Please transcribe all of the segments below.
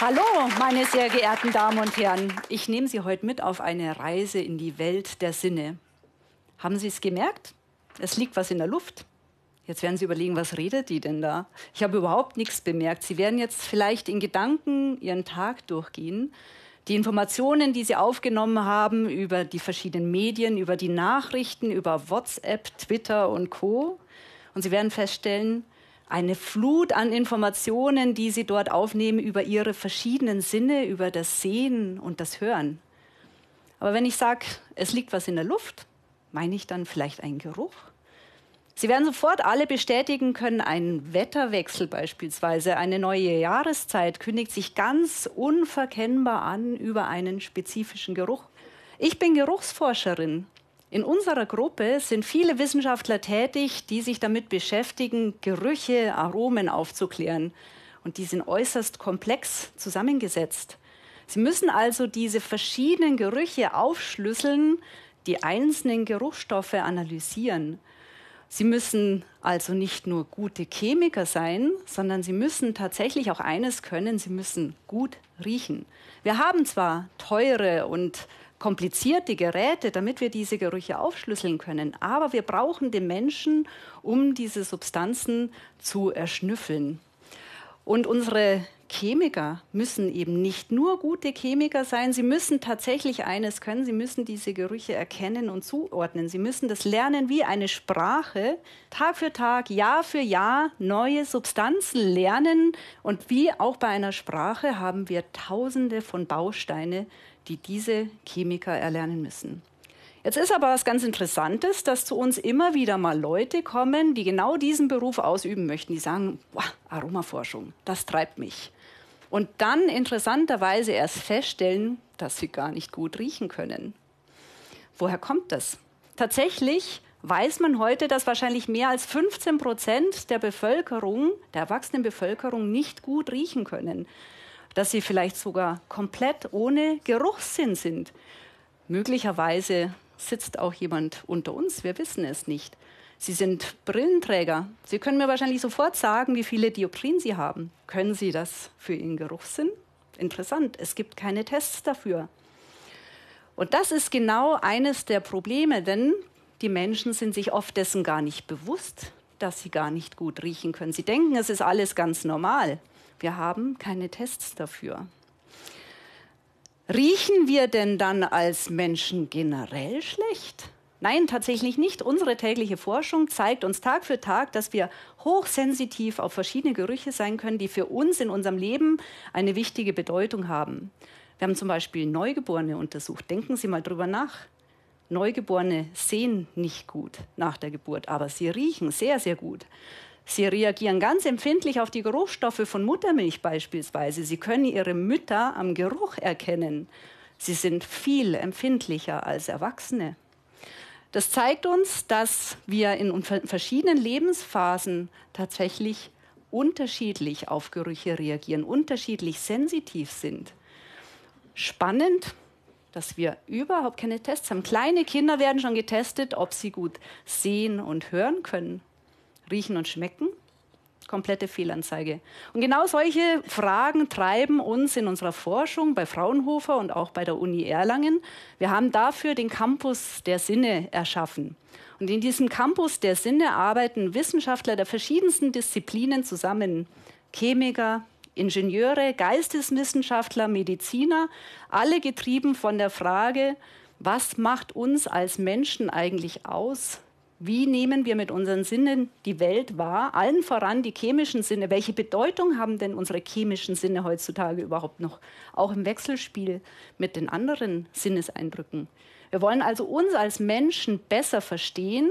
Hallo, meine sehr geehrten Damen und Herren. Ich nehme Sie heute mit auf eine Reise in die Welt der Sinne. Haben Sie es gemerkt? Es liegt was in der Luft. Jetzt werden Sie überlegen, was redet die denn da? Ich habe überhaupt nichts bemerkt. Sie werden jetzt vielleicht in Gedanken Ihren Tag durchgehen. Die Informationen, die Sie aufgenommen haben über die verschiedenen Medien, über die Nachrichten, über WhatsApp, Twitter und Co. Und Sie werden feststellen, eine Flut an Informationen, die sie dort aufnehmen über ihre verschiedenen Sinne, über das Sehen und das Hören. Aber wenn ich sage, es liegt was in der Luft, meine ich dann vielleicht einen Geruch? Sie werden sofort alle bestätigen können, ein Wetterwechsel beispielsweise, eine neue Jahreszeit kündigt sich ganz unverkennbar an über einen spezifischen Geruch. Ich bin Geruchsforscherin in unserer Gruppe sind viele Wissenschaftler tätig, die sich damit beschäftigen, Gerüche, Aromen aufzuklären. Und die sind äußerst komplex zusammengesetzt. Sie müssen also diese verschiedenen Gerüche aufschlüsseln, die einzelnen Geruchsstoffe analysieren. Sie müssen also nicht nur gute Chemiker sein, sondern sie müssen tatsächlich auch eines können, sie müssen gut riechen. Wir haben zwar teure und komplizierte Geräte, damit wir diese Gerüche aufschlüsseln können. Aber wir brauchen den Menschen, um diese Substanzen zu erschnüffeln. Und unsere Chemiker müssen eben nicht nur gute Chemiker sein, sie müssen tatsächlich eines können, sie müssen diese Gerüche erkennen und zuordnen. Sie müssen das lernen wie eine Sprache, Tag für Tag, Jahr für Jahr neue Substanzen lernen. Und wie auch bei einer Sprache haben wir tausende von Bausteine, die diese Chemiker erlernen müssen. Jetzt ist aber was ganz Interessantes, dass zu uns immer wieder mal Leute kommen, die genau diesen Beruf ausüben möchten. Die sagen, boah, Aromaforschung, das treibt mich. Und dann interessanterweise erst feststellen, dass sie gar nicht gut riechen können. Woher kommt das? Tatsächlich weiß man heute, dass wahrscheinlich mehr als 15 Prozent der Bevölkerung, der erwachsenen Bevölkerung, nicht gut riechen können dass sie vielleicht sogar komplett ohne Geruchssinn sind. Möglicherweise sitzt auch jemand unter uns, wir wissen es nicht. Sie sind Brillenträger. Sie können mir wahrscheinlich sofort sagen, wie viele Dioptrien Sie haben. Können Sie das für Ihren Geruchssinn? Interessant, es gibt keine Tests dafür. Und das ist genau eines der Probleme, denn die Menschen sind sich oft dessen gar nicht bewusst, dass sie gar nicht gut riechen können. Sie denken, es ist alles ganz normal. Wir haben keine Tests dafür. Riechen wir denn dann als Menschen generell schlecht? Nein, tatsächlich nicht. Unsere tägliche Forschung zeigt uns Tag für Tag, dass wir hochsensitiv auf verschiedene Gerüche sein können, die für uns in unserem Leben eine wichtige Bedeutung haben. Wir haben zum Beispiel Neugeborene untersucht. Denken Sie mal drüber nach. Neugeborene sehen nicht gut nach der Geburt, aber sie riechen sehr, sehr gut. Sie reagieren ganz empfindlich auf die Geruchsstoffe von Muttermilch beispielsweise. Sie können ihre Mütter am Geruch erkennen. Sie sind viel empfindlicher als Erwachsene. Das zeigt uns, dass wir in verschiedenen Lebensphasen tatsächlich unterschiedlich auf Gerüche reagieren, unterschiedlich sensitiv sind. Spannend, dass wir überhaupt keine Tests haben. Kleine Kinder werden schon getestet, ob sie gut sehen und hören können riechen und schmecken? Komplette Fehlanzeige. Und genau solche Fragen treiben uns in unserer Forschung bei Fraunhofer und auch bei der Uni Erlangen. Wir haben dafür den Campus der Sinne erschaffen. Und in diesem Campus der Sinne arbeiten Wissenschaftler der verschiedensten Disziplinen zusammen. Chemiker, Ingenieure, Geisteswissenschaftler, Mediziner, alle getrieben von der Frage, was macht uns als Menschen eigentlich aus? Wie nehmen wir mit unseren Sinnen die Welt wahr? Allen voran die chemischen Sinne. Welche Bedeutung haben denn unsere chemischen Sinne heutzutage überhaupt noch? Auch im Wechselspiel mit den anderen Sinneseindrücken. Wir wollen also uns als Menschen besser verstehen.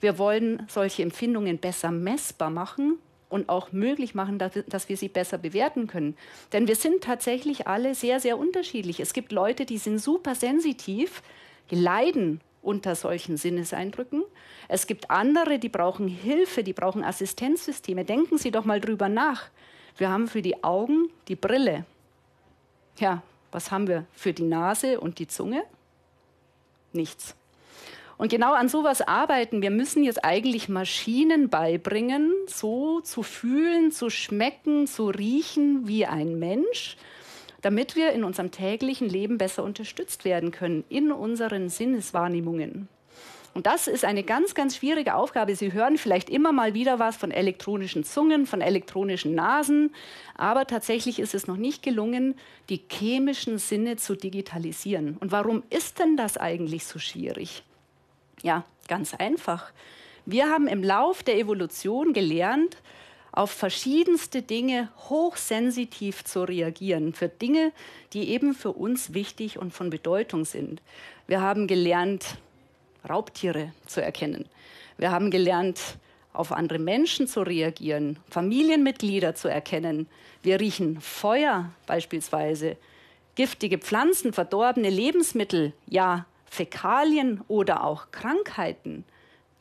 Wir wollen solche Empfindungen besser messbar machen und auch möglich machen, dass wir sie besser bewerten können. Denn wir sind tatsächlich alle sehr, sehr unterschiedlich. Es gibt Leute, die sind super sensitiv, die leiden unter solchen Sinneseindrücken. Es gibt andere, die brauchen Hilfe, die brauchen Assistenzsysteme. Denken Sie doch mal drüber nach. Wir haben für die Augen die Brille. Ja, was haben wir für die Nase und die Zunge? Nichts. Und genau an sowas arbeiten. Wir müssen jetzt eigentlich Maschinen beibringen, so zu fühlen, zu schmecken, zu riechen wie ein Mensch. Damit wir in unserem täglichen Leben besser unterstützt werden können, in unseren Sinneswahrnehmungen. Und das ist eine ganz, ganz schwierige Aufgabe. Sie hören vielleicht immer mal wieder was von elektronischen Zungen, von elektronischen Nasen, aber tatsächlich ist es noch nicht gelungen, die chemischen Sinne zu digitalisieren. Und warum ist denn das eigentlich so schwierig? Ja, ganz einfach. Wir haben im Lauf der Evolution gelernt, auf verschiedenste Dinge hochsensitiv zu reagieren, für Dinge, die eben für uns wichtig und von Bedeutung sind. Wir haben gelernt, Raubtiere zu erkennen. Wir haben gelernt, auf andere Menschen zu reagieren, Familienmitglieder zu erkennen. Wir riechen Feuer beispielsweise, giftige Pflanzen, verdorbene Lebensmittel, ja, Fäkalien oder auch Krankheiten.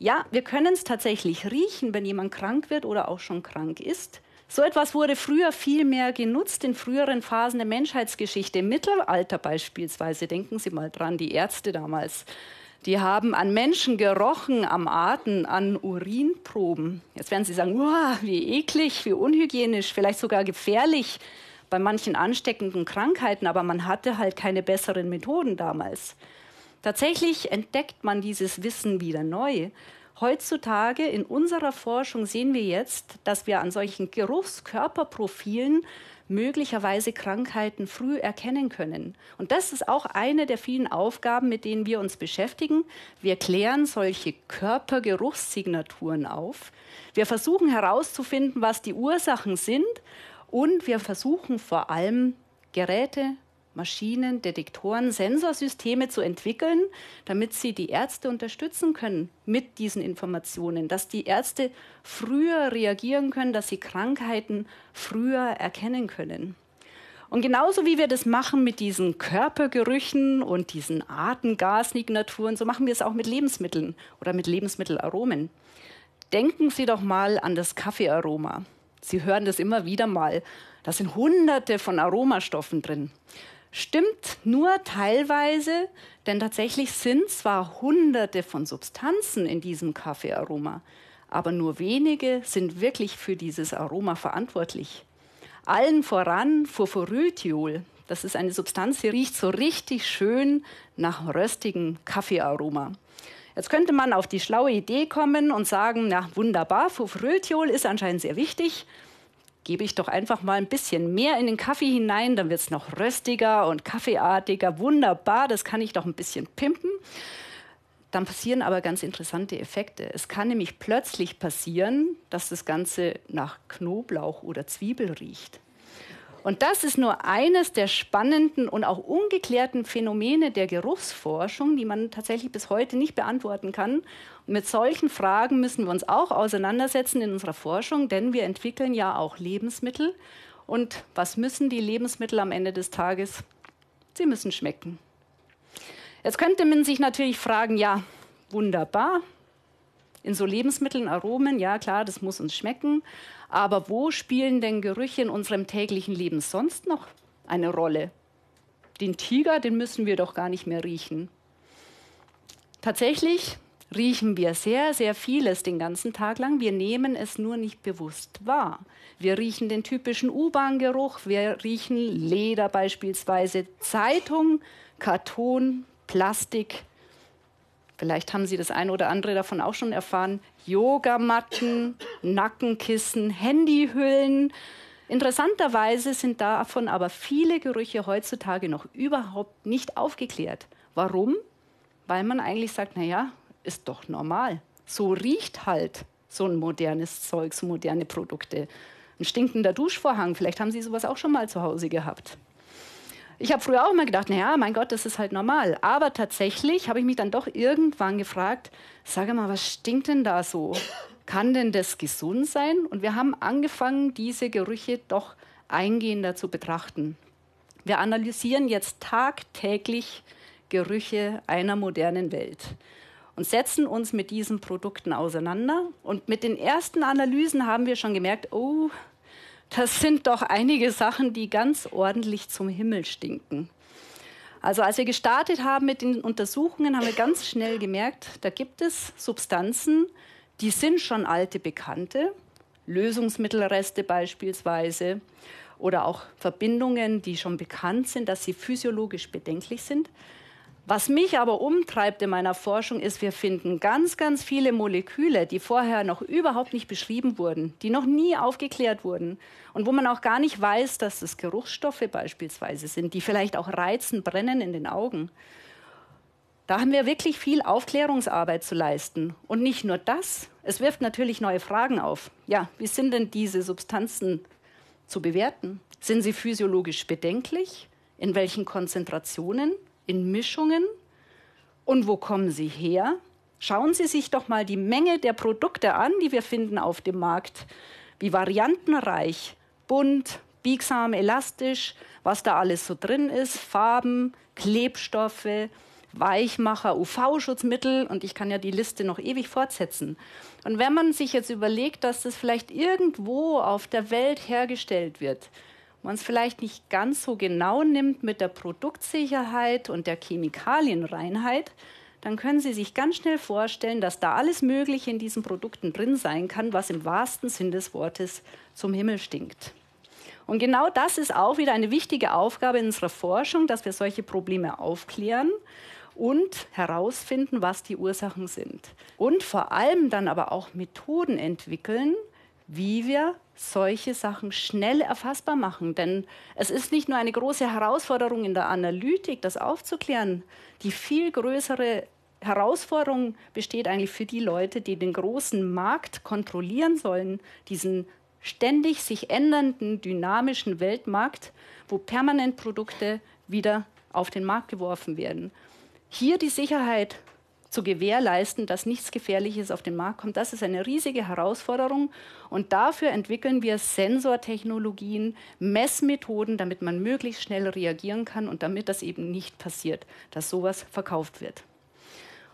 Ja, wir können es tatsächlich riechen, wenn jemand krank wird oder auch schon krank ist. So etwas wurde früher viel mehr genutzt in früheren Phasen der Menschheitsgeschichte, im Mittelalter beispielsweise. Denken Sie mal dran, die Ärzte damals. Die haben an Menschen gerochen, am Atem, an Urinproben. Jetzt werden Sie sagen, wow, wie eklig, wie unhygienisch, vielleicht sogar gefährlich bei manchen ansteckenden Krankheiten, aber man hatte halt keine besseren Methoden damals. Tatsächlich entdeckt man dieses Wissen wieder neu. Heutzutage in unserer Forschung sehen wir jetzt, dass wir an solchen Geruchskörperprofilen möglicherweise Krankheiten früh erkennen können. Und das ist auch eine der vielen Aufgaben, mit denen wir uns beschäftigen. Wir klären solche Körpergeruchssignaturen auf. Wir versuchen herauszufinden, was die Ursachen sind. Und wir versuchen vor allem Geräte, Maschinen, Detektoren, Sensorsysteme zu entwickeln, damit sie die Ärzte unterstützen können mit diesen Informationen, dass die Ärzte früher reagieren können, dass sie Krankheiten früher erkennen können. Und genauso wie wir das machen mit diesen Körpergerüchen und diesen Atemgassignaturen, so machen wir es auch mit Lebensmitteln oder mit Lebensmittelaromen. Denken Sie doch mal an das Kaffeearoma. Sie hören das immer wieder mal. Da sind hunderte von Aromastoffen drin. Stimmt nur teilweise, denn tatsächlich sind zwar hunderte von Substanzen in diesem Kaffeearoma, aber nur wenige sind wirklich für dieses Aroma verantwortlich. Allen voran Furfuryltiol. Das ist eine Substanz, die riecht so richtig schön nach röstigem Kaffeearoma. Jetzt könnte man auf die schlaue Idee kommen und sagen, na wunderbar, Furfuryltiol ist anscheinend sehr wichtig gebe ich doch einfach mal ein bisschen mehr in den Kaffee hinein, dann wird es noch röstiger und kaffeeartiger. Wunderbar, das kann ich doch ein bisschen pimpen. Dann passieren aber ganz interessante Effekte. Es kann nämlich plötzlich passieren, dass das Ganze nach Knoblauch oder Zwiebel riecht. Und das ist nur eines der spannenden und auch ungeklärten Phänomene der Geruchsforschung, die man tatsächlich bis heute nicht beantworten kann. Mit solchen Fragen müssen wir uns auch auseinandersetzen in unserer Forschung, denn wir entwickeln ja auch Lebensmittel. Und was müssen die Lebensmittel am Ende des Tages? Sie müssen schmecken. Jetzt könnte man sich natürlich fragen, ja, wunderbar, in so Lebensmitteln, Aromen, ja klar, das muss uns schmecken. Aber wo spielen denn Gerüche in unserem täglichen Leben sonst noch eine Rolle? Den Tiger, den müssen wir doch gar nicht mehr riechen. Tatsächlich riechen wir sehr, sehr vieles den ganzen Tag lang. Wir nehmen es nur nicht bewusst wahr. Wir riechen den typischen U-Bahn-Geruch, wir riechen Leder beispielsweise, Zeitung, Karton, Plastik, Vielleicht haben Sie das eine oder andere davon auch schon erfahren. Yogamatten, Nackenkissen, Handyhüllen. Interessanterweise sind davon aber viele Gerüche heutzutage noch überhaupt nicht aufgeklärt. Warum? Weil man eigentlich sagt, naja, ist doch normal. So riecht halt so ein modernes Zeug, so moderne Produkte. Ein stinkender Duschvorhang, vielleicht haben Sie sowas auch schon mal zu Hause gehabt. Ich habe früher auch immer gedacht, naja, mein Gott, das ist halt normal. Aber tatsächlich habe ich mich dann doch irgendwann gefragt, sage mal, was stinkt denn da so? Kann denn das gesund sein? Und wir haben angefangen, diese Gerüche doch eingehender zu betrachten. Wir analysieren jetzt tagtäglich Gerüche einer modernen Welt und setzen uns mit diesen Produkten auseinander. Und mit den ersten Analysen haben wir schon gemerkt, oh, das sind doch einige Sachen, die ganz ordentlich zum Himmel stinken. Also als wir gestartet haben mit den Untersuchungen, haben wir ganz schnell gemerkt, da gibt es Substanzen, die sind schon alte Bekannte, Lösungsmittelreste beispielsweise. oder auch Verbindungen, die schon bekannt sind, dass sie physiologisch bedenklich sind. Was mich aber umtreibt in meiner Forschung ist, wir finden ganz, ganz viele Moleküle, die vorher noch überhaupt nicht beschrieben wurden, die noch nie aufgeklärt wurden und wo man auch gar nicht weiß, dass es Geruchsstoffe beispielsweise sind, die vielleicht auch reizen, brennen in den Augen. Da haben wir wirklich viel Aufklärungsarbeit zu leisten. Und nicht nur das, es wirft natürlich neue Fragen auf. Ja, wie sind denn diese Substanzen zu bewerten? Sind sie physiologisch bedenklich? In welchen Konzentrationen? In Mischungen. Und wo kommen sie her? Schauen Sie sich doch mal die Menge der Produkte an, die wir finden auf dem Markt. Wie variantenreich, bunt, biegsam, elastisch, was da alles so drin ist, Farben, Klebstoffe, Weichmacher, UV-Schutzmittel und ich kann ja die Liste noch ewig fortsetzen. Und wenn man sich jetzt überlegt, dass das vielleicht irgendwo auf der Welt hergestellt wird, man es vielleicht nicht ganz so genau nimmt mit der Produktsicherheit und der Chemikalienreinheit, dann können Sie sich ganz schnell vorstellen, dass da alles Mögliche in diesen Produkten drin sein kann, was im wahrsten Sinn des Wortes zum Himmel stinkt. Und genau das ist auch wieder eine wichtige Aufgabe in unserer Forschung, dass wir solche Probleme aufklären und herausfinden, was die Ursachen sind. Und vor allem dann aber auch Methoden entwickeln, wie wir solche Sachen schnell erfassbar machen. Denn es ist nicht nur eine große Herausforderung in der Analytik, das aufzuklären. Die viel größere Herausforderung besteht eigentlich für die Leute, die den großen Markt kontrollieren sollen, diesen ständig sich ändernden, dynamischen Weltmarkt, wo permanent Produkte wieder auf den Markt geworfen werden. Hier die Sicherheit zu gewährleisten, dass nichts Gefährliches auf den Markt kommt. Das ist eine riesige Herausforderung. Und dafür entwickeln wir Sensortechnologien, Messmethoden, damit man möglichst schnell reagieren kann und damit das eben nicht passiert, dass sowas verkauft wird.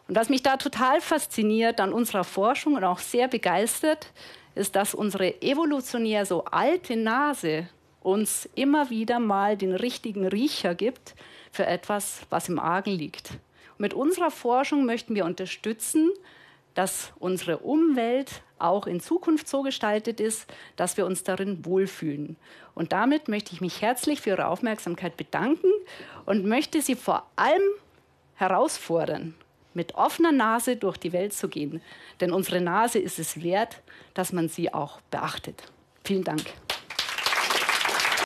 Und was mich da total fasziniert an unserer Forschung und auch sehr begeistert, ist, dass unsere evolutionär so alte Nase uns immer wieder mal den richtigen Riecher gibt für etwas, was im Argen liegt. Mit unserer Forschung möchten wir unterstützen, dass unsere Umwelt auch in Zukunft so gestaltet ist, dass wir uns darin wohlfühlen. Und damit möchte ich mich herzlich für Ihre Aufmerksamkeit bedanken und möchte Sie vor allem herausfordern, mit offener Nase durch die Welt zu gehen. Denn unsere Nase ist es wert, dass man sie auch beachtet. Vielen Dank.